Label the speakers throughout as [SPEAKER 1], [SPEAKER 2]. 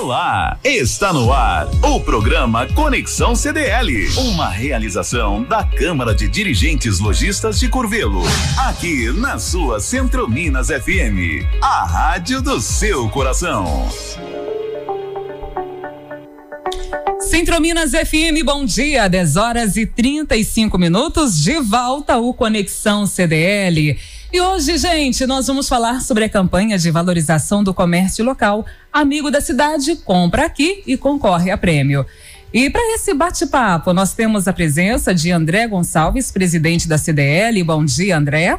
[SPEAKER 1] Olá, está no ar o programa Conexão CDL, uma realização da Câmara de Dirigentes Lojistas de Curvelo, aqui na sua Centro Minas FM, a rádio do seu coração.
[SPEAKER 2] Centro Minas FM, bom dia, 10 horas e 35 minutos, de volta o Conexão CDL. E hoje, gente, nós vamos falar sobre a campanha de valorização do comércio local. Amigo da cidade, compra aqui e concorre a prêmio. E para esse bate-papo, nós temos a presença de André Gonçalves, presidente da CDL. Bom dia, André.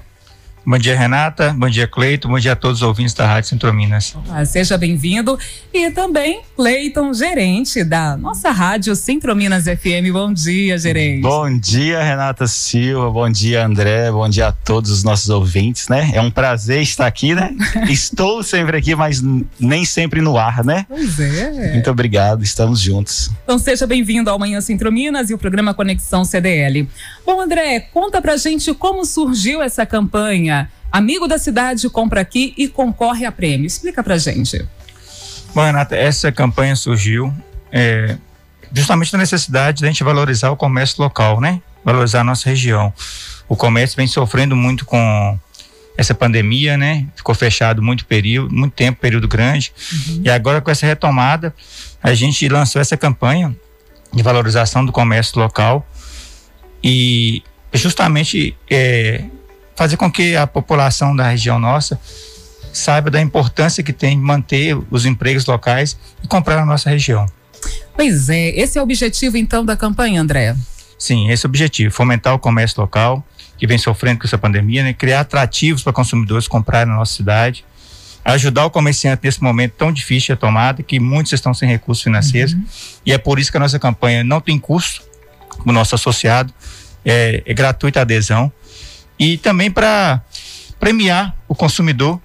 [SPEAKER 3] Bom dia, Renata. Bom dia, Cleito. Bom dia a todos os ouvintes da Rádio Centro Minas.
[SPEAKER 2] Ah, seja bem-vindo. E também Cleiton, gerente da nossa Rádio Centro Minas FM. Bom dia, gerente.
[SPEAKER 4] Bom dia, Renata Silva. Bom dia, André. Bom dia a todos os nossos ouvintes, né? É um prazer estar aqui, né? Estou sempre aqui, mas nem sempre no ar, né?
[SPEAKER 2] Pois é.
[SPEAKER 4] Muito obrigado. Estamos juntos.
[SPEAKER 2] Então seja bem-vindo ao Manhã Centro Minas e o programa Conexão CDL. Bom, André, conta pra gente como surgiu essa campanha Amigo da cidade compra aqui e concorre a prêmio. Explica pra gente.
[SPEAKER 3] Bom, Renata, essa campanha surgiu é, justamente da necessidade da gente valorizar o comércio local, né? Valorizar a nossa região. O comércio vem sofrendo muito com essa pandemia, né? Ficou fechado muito período, muito tempo, período grande. Uhum. E agora com essa retomada, a gente lançou essa campanha de valorização do comércio local e justamente é, fazer com que a população da região nossa saiba da importância que tem manter os empregos locais e comprar na nossa região.
[SPEAKER 2] Pois é, esse é o objetivo então da campanha, André.
[SPEAKER 3] Sim, esse é o objetivo, fomentar o comércio local que vem sofrendo com essa pandemia, né? criar atrativos para consumidores comprarem na nossa cidade, ajudar o comerciante nesse momento tão difícil de tomada, que muitos estão sem recursos financeiros, uhum. e é por isso que a nossa campanha não tem custo, o nosso associado, é, é gratuita a adesão, e também para premiar o consumidor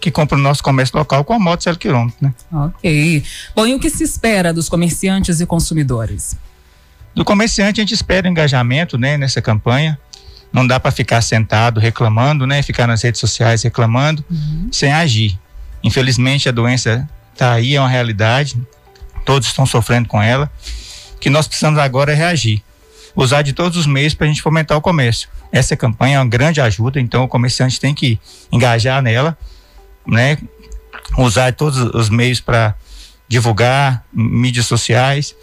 [SPEAKER 3] que compra no nosso comércio local com a moto zero quilômetro, né?
[SPEAKER 2] Ok. Bom, e o que se espera dos comerciantes e consumidores?
[SPEAKER 3] Do comerciante a gente espera engajamento, né, nessa campanha. Não dá para ficar sentado reclamando, né, ficar nas redes sociais reclamando uhum. sem agir. Infelizmente a doença está aí, é uma realidade. Todos estão sofrendo com ela. O que nós precisamos agora é reagir usar de todos os meios para a gente fomentar o comércio. Essa campanha é uma grande ajuda, então o comerciante tem que engajar nela, né? Usar todos os meios para divulgar, mídias sociais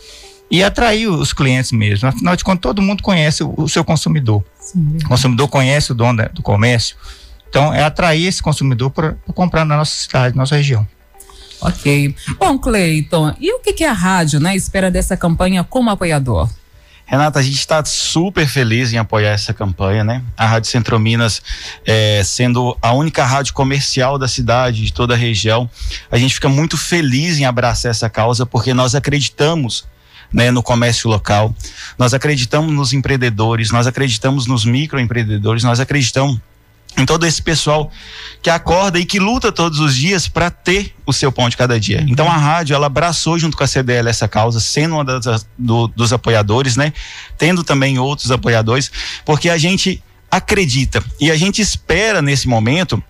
[SPEAKER 3] e atrair os clientes mesmo. Afinal de contas, todo mundo conhece o, o seu consumidor. Sim. O consumidor conhece o dono do comércio. Então, é atrair esse consumidor para comprar na nossa cidade, na nossa região.
[SPEAKER 2] Ok. Bom, Cleiton, e o que, que a rádio né, espera dessa campanha como apoiador?
[SPEAKER 4] Renata, a gente está super feliz em apoiar essa campanha, né? A Rádio Centro Minas, é, sendo a única rádio comercial da cidade, de toda a região, a gente fica muito feliz em abraçar essa causa, porque nós acreditamos né, no comércio local, nós acreditamos nos empreendedores, nós acreditamos nos microempreendedores, nós acreditamos em todo esse pessoal que acorda e que luta todos os dias para ter o seu pão de cada dia. Uhum. Então a rádio ela abraçou junto com a CDL essa causa, sendo uma das, do, dos apoiadores, né? Tendo também outros apoiadores, porque a gente acredita e a gente espera nesse momento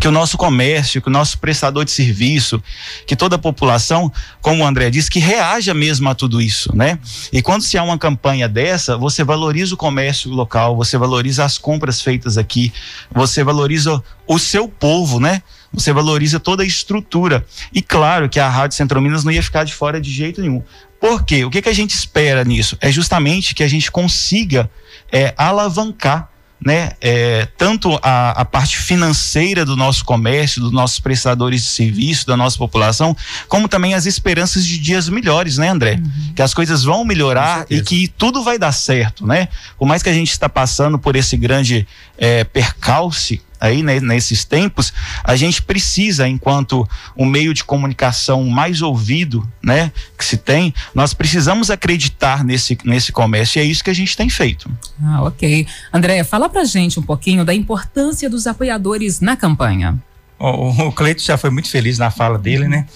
[SPEAKER 4] que o nosso comércio, que o nosso prestador de serviço, que toda a população, como o André disse, que reaja mesmo a tudo isso, né? E quando se há uma campanha dessa, você valoriza o comércio local, você valoriza as compras feitas aqui, você valoriza o seu povo, né? Você valoriza toda a estrutura. E claro que a Rádio Centro Minas não ia ficar de fora de jeito nenhum. Por quê? O que, que a gente espera nisso? É justamente que a gente consiga é, alavancar né, é, tanto a, a, parte financeira do nosso comércio, dos nossos prestadores de serviço, da nossa população, como também as esperanças de dias melhores, né, André? Uhum. Que as coisas vão melhorar e que tudo vai dar certo, né? Por mais que a gente está passando por esse grande é, percalço, aí né, nesses tempos, a gente precisa, enquanto o meio de comunicação mais ouvido, né, que se tem, nós precisamos acreditar nesse, nesse comércio e é isso que a gente tem feito.
[SPEAKER 2] Ah, ok. André, fala pra gente um pouquinho da importância dos apoiadores na campanha.
[SPEAKER 3] O, o Cleito já foi muito feliz na fala dele, né?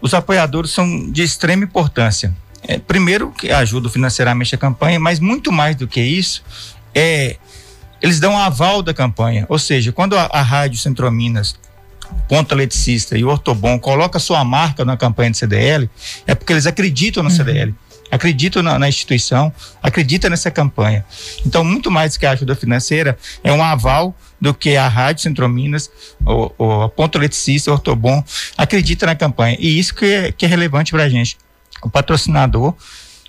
[SPEAKER 3] Os apoiadores são de extrema importância. É, primeiro, que ajudam financeiramente a campanha, mas muito mais do que isso, é eles dão um aval da campanha. Ou seja, quando a, a Rádio Centro Minas ponta eletricista e ortobon coloca sua marca na campanha de CDL, é porque eles acreditam no uhum. CDL, acreditam na, na, instituição, acreditam nessa campanha. Então, muito mais que a ajuda financeira, é um aval do que a Rádio Centro Minas, ou, ou a ponta eletricista, o ortobon, acredita na campanha. E isso que é, que é relevante para a gente. O patrocinador,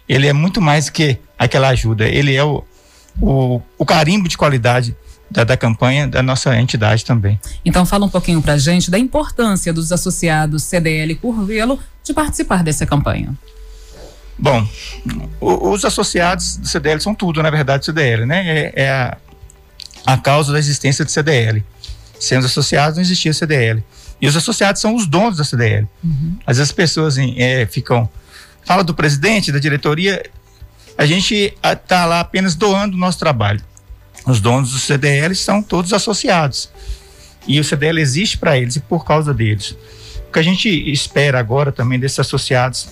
[SPEAKER 3] ele é muito mais que aquela ajuda, ele é o, o, o carimbo de qualidade da, da, campanha da nossa entidade também.
[SPEAKER 2] Então fala um pouquinho para gente da importância dos associados CDL Curvelo de participar dessa campanha.
[SPEAKER 3] Bom, o, os associados do CDL são tudo, na verdade, CDL, né? É, é a, a, causa da existência do CDL. Os associados não existia CDL. E os associados são os donos da CDL. Uhum. Às vezes as pessoas é, ficam. Fala do presidente, da diretoria. A gente está lá apenas doando o nosso trabalho. Os donos do CDL são todos associados. E o CDL existe para eles e por causa deles. O que a gente espera agora também desses associados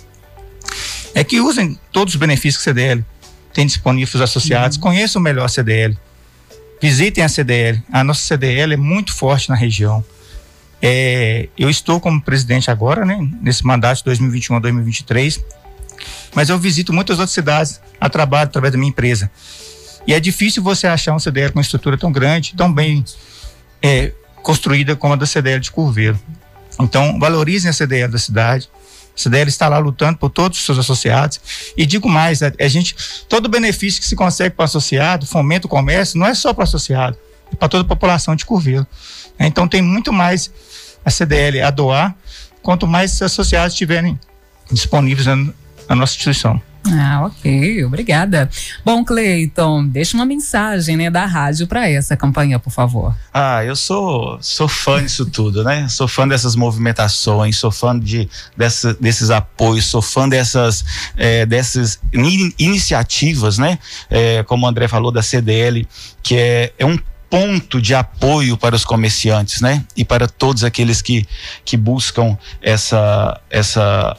[SPEAKER 3] é que usem todos os benefícios que o CDL tem disponível para os associados, uhum. conheçam melhor a CDL, visitem a CDL. A nossa CDL é muito forte na região. É, eu estou como presidente agora, né, nesse mandato de 2021 a 2023, mas eu visito muitas outras cidades a trabalho através da minha empresa. E é difícil você achar um CDL com uma estrutura tão grande, tão bem é, construída como a da CDL de Curveiro. Então, valorizem a CDL da cidade. A CDL está lá lutando por todos os seus associados. E digo mais, a, a gente, todo benefício que se consegue para o associado, fomenta o comércio, não é só para o associado, é para toda a população de Curveiro. Então, tem muito mais a CDL a doar, quanto mais associados estiverem disponíveis na nossa instituição.
[SPEAKER 2] Ah, ok, obrigada. Bom, Cleiton, deixa uma mensagem né, da rádio para essa campanha, por favor.
[SPEAKER 4] Ah, eu sou sou fã disso tudo, né? Sou fã dessas movimentações, sou fã de, dessa, desses apoios, sou fã dessas, é, dessas in, iniciativas, né? É, como o André falou, da CDL, que é, é um ponto de apoio para os comerciantes, né? E para todos aqueles que, que buscam essa, essa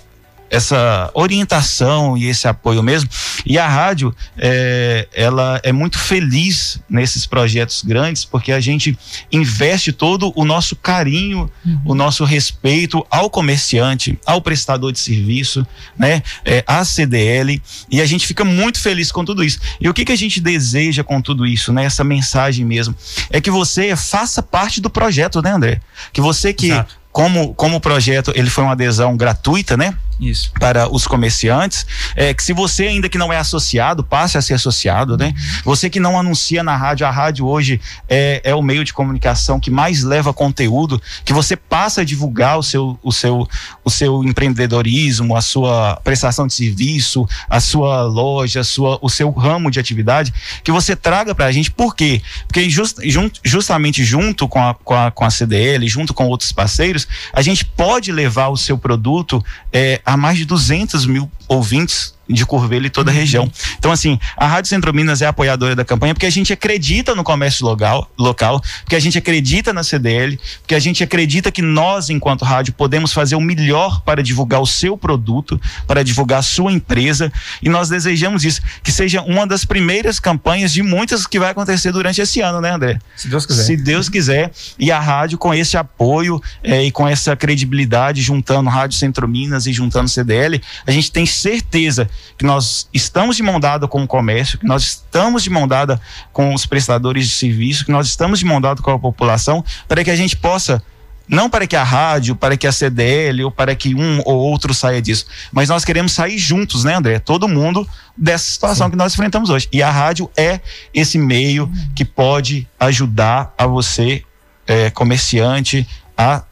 [SPEAKER 4] essa orientação e esse apoio mesmo. E a rádio, é, ela é muito feliz nesses projetos grandes, porque a gente investe todo o nosso carinho, uhum. o nosso respeito ao comerciante, ao prestador de serviço, né, é, à CDL, e a gente fica muito feliz com tudo isso. E o que, que a gente deseja com tudo isso, né, essa mensagem mesmo, é que você faça parte do projeto, né, André? Que você que Exato como, como o projeto ele foi uma adesão gratuita, né? Isso. Para os comerciantes, é que se você ainda que não é associado, passe a ser associado, né? Você que não anuncia na rádio, a rádio hoje é, é o meio de comunicação que mais leva conteúdo, que você passa a divulgar o seu, o seu, o seu empreendedorismo, a sua prestação de serviço, a sua loja, a sua, o seu ramo de atividade, que você traga para a gente. Por quê? Porque just, just, justamente junto com a, com, a, com a CDL, junto com outros parceiros, a gente pode levar o seu produto é, a mais de 200 mil ouvintes de Curvelho e toda a uhum. região. Então, assim, a Rádio Centro Minas é apoiadora da campanha porque a gente acredita no comércio local, local, porque a gente acredita na CDL, porque a gente acredita que nós, enquanto rádio, podemos fazer o melhor para divulgar o seu produto, para divulgar a sua empresa, e nós desejamos isso, que seja uma das primeiras campanhas de muitas que vai acontecer durante esse ano, né, André?
[SPEAKER 3] Se Deus quiser.
[SPEAKER 4] Se Deus quiser. E a rádio, com esse apoio é, e com essa credibilidade, juntando Rádio Centro Minas e juntando CDL, a gente tem certeza que nós estamos de mão dada com o comércio, que nós estamos de mão dada com os prestadores de serviço, que nós estamos de mão dada com a população, para que a gente possa não para que a rádio, para que a CDL ou para que um ou outro saia disso, mas nós queremos sair juntos, né, André? Todo mundo dessa situação Sim. que nós enfrentamos hoje. E a rádio é esse meio que pode ajudar a você, é, comerciante, a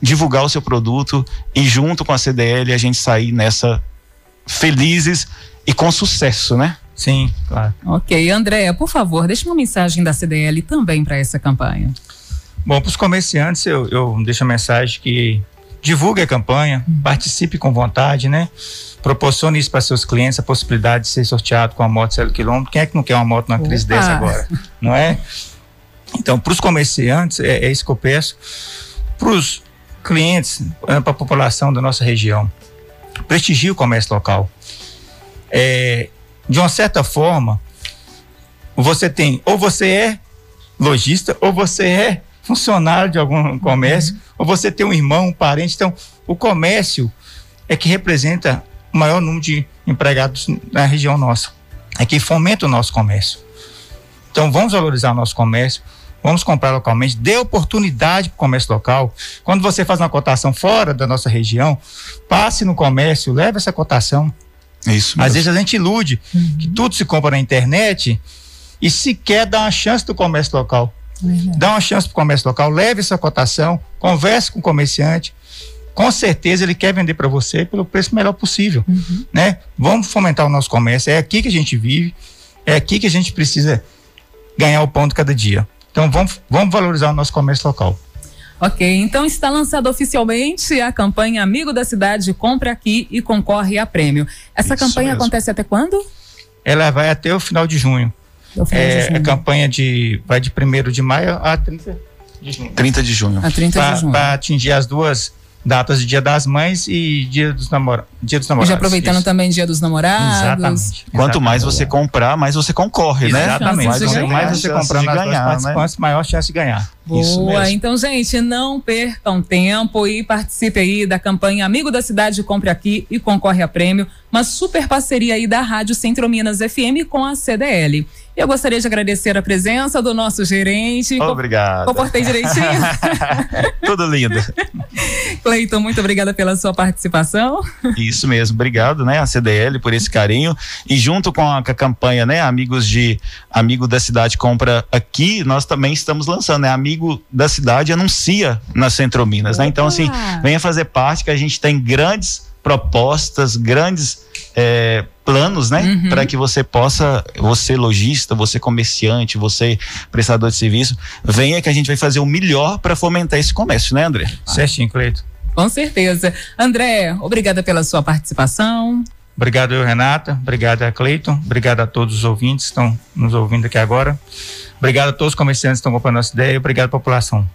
[SPEAKER 4] divulgar o seu produto e junto com a CDL a gente sair nessa felizes e com sucesso, né?
[SPEAKER 3] Sim, claro.
[SPEAKER 2] Ok, Andréa, por favor, deixe uma mensagem da CDL também para essa campanha.
[SPEAKER 3] Bom, para os comerciantes, eu, eu deixo a mensagem que divulgue a campanha, uhum. participe com vontade, né? Proporcione isso para seus clientes, a possibilidade de ser sorteado com a moto zero quilômetro. Quem é que não quer uma moto numa Opa. crise dessa agora? Não é? Então, para os comerciantes, é, é isso que eu peço. Para os clientes, é, para a população da nossa região, prestigie o comércio local. É, de uma certa forma, você tem, ou você é lojista, ou você é funcionário de algum comércio, uhum. ou você tem um irmão, um parente. Então, o comércio é que representa o maior número de empregados na região nossa. É que fomenta o nosso comércio. Então, vamos valorizar o nosso comércio, vamos comprar localmente, dê oportunidade para o comércio local. Quando você faz uma cotação fora da nossa região, passe no comércio, leve essa cotação.
[SPEAKER 4] Isso
[SPEAKER 3] mesmo. Às vezes a gente ilude uhum. que tudo se compra na internet e sequer dá uma chance do comércio local. Uhum. Dá uma chance para o comércio local, leve essa cotação, converse com o comerciante. Com certeza ele quer vender para você pelo preço melhor possível, uhum. né? Vamos fomentar o nosso comércio. É aqui que a gente vive, é aqui que a gente precisa ganhar o pão de cada dia. Então vamos, vamos valorizar o nosso comércio local.
[SPEAKER 2] Ok, então está lançada oficialmente a campanha Amigo da Cidade, compre aqui e concorre a prêmio. Essa Isso campanha mesmo. acontece até quando?
[SPEAKER 3] Ela vai até o final de junho. É, a campanha de vai de 1 de maio a 30 de junho.
[SPEAKER 4] 30 de junho.
[SPEAKER 2] A 30 de junho.
[SPEAKER 3] Para atingir as duas datas de Dia das Mães e Dia dos, namora dia dos Namorados.
[SPEAKER 2] E já aproveitando isso. também Dia dos Namorados.
[SPEAKER 3] Exatamente.
[SPEAKER 4] Quanto Exatamente. mais você comprar, mais você concorre, né?
[SPEAKER 3] Exatamente. Mais, você, mais você comprar nas ganhar, participantes, né? maior chance de ganhar.
[SPEAKER 2] Boa, então gente, não percam tempo e participe aí da campanha Amigo da Cidade, compre aqui e concorre a prêmio. Uma super parceria aí da Rádio Centro Minas FM com a CDL. Eu gostaria de agradecer a presença do nosso gerente.
[SPEAKER 4] Obrigado.
[SPEAKER 2] Comportei direitinho?
[SPEAKER 4] Tudo lindo.
[SPEAKER 2] Cleiton, muito obrigada pela sua participação.
[SPEAKER 4] Isso mesmo, obrigado, né, a CDL por esse carinho e junto com a, com a campanha, né, amigos de amigo da cidade compra aqui, nós também estamos lançando, né, amigo da cidade anuncia na Centro Minas, né? Então assim, venha fazer parte que a gente tem grandes propostas, grandes é, planos, né? Uhum. Para que você possa, você lojista, você comerciante, você prestador de serviço, venha que a gente vai fazer o melhor para fomentar esse comércio, né, André?
[SPEAKER 3] Certinho, Cleito.
[SPEAKER 2] Com certeza. André, obrigada pela sua participação.
[SPEAKER 3] Obrigado, eu, Renata. Obrigado, Cleiton. Obrigado a todos os ouvintes que estão nos ouvindo aqui agora. Obrigado a todos os comerciantes que estão comprando nossa ideia. Obrigado, população.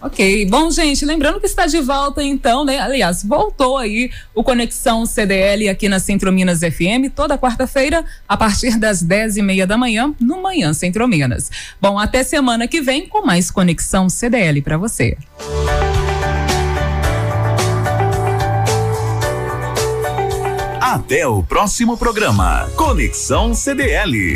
[SPEAKER 2] Ok, bom gente, lembrando que está de volta então, né? Aliás, voltou aí o Conexão CDL aqui na Centro Minas FM toda quarta-feira a partir das dez e meia da manhã no Manhã Centro Minas. Bom, até semana que vem com mais Conexão CDL para você.
[SPEAKER 1] Até o próximo programa. Conexão CDL.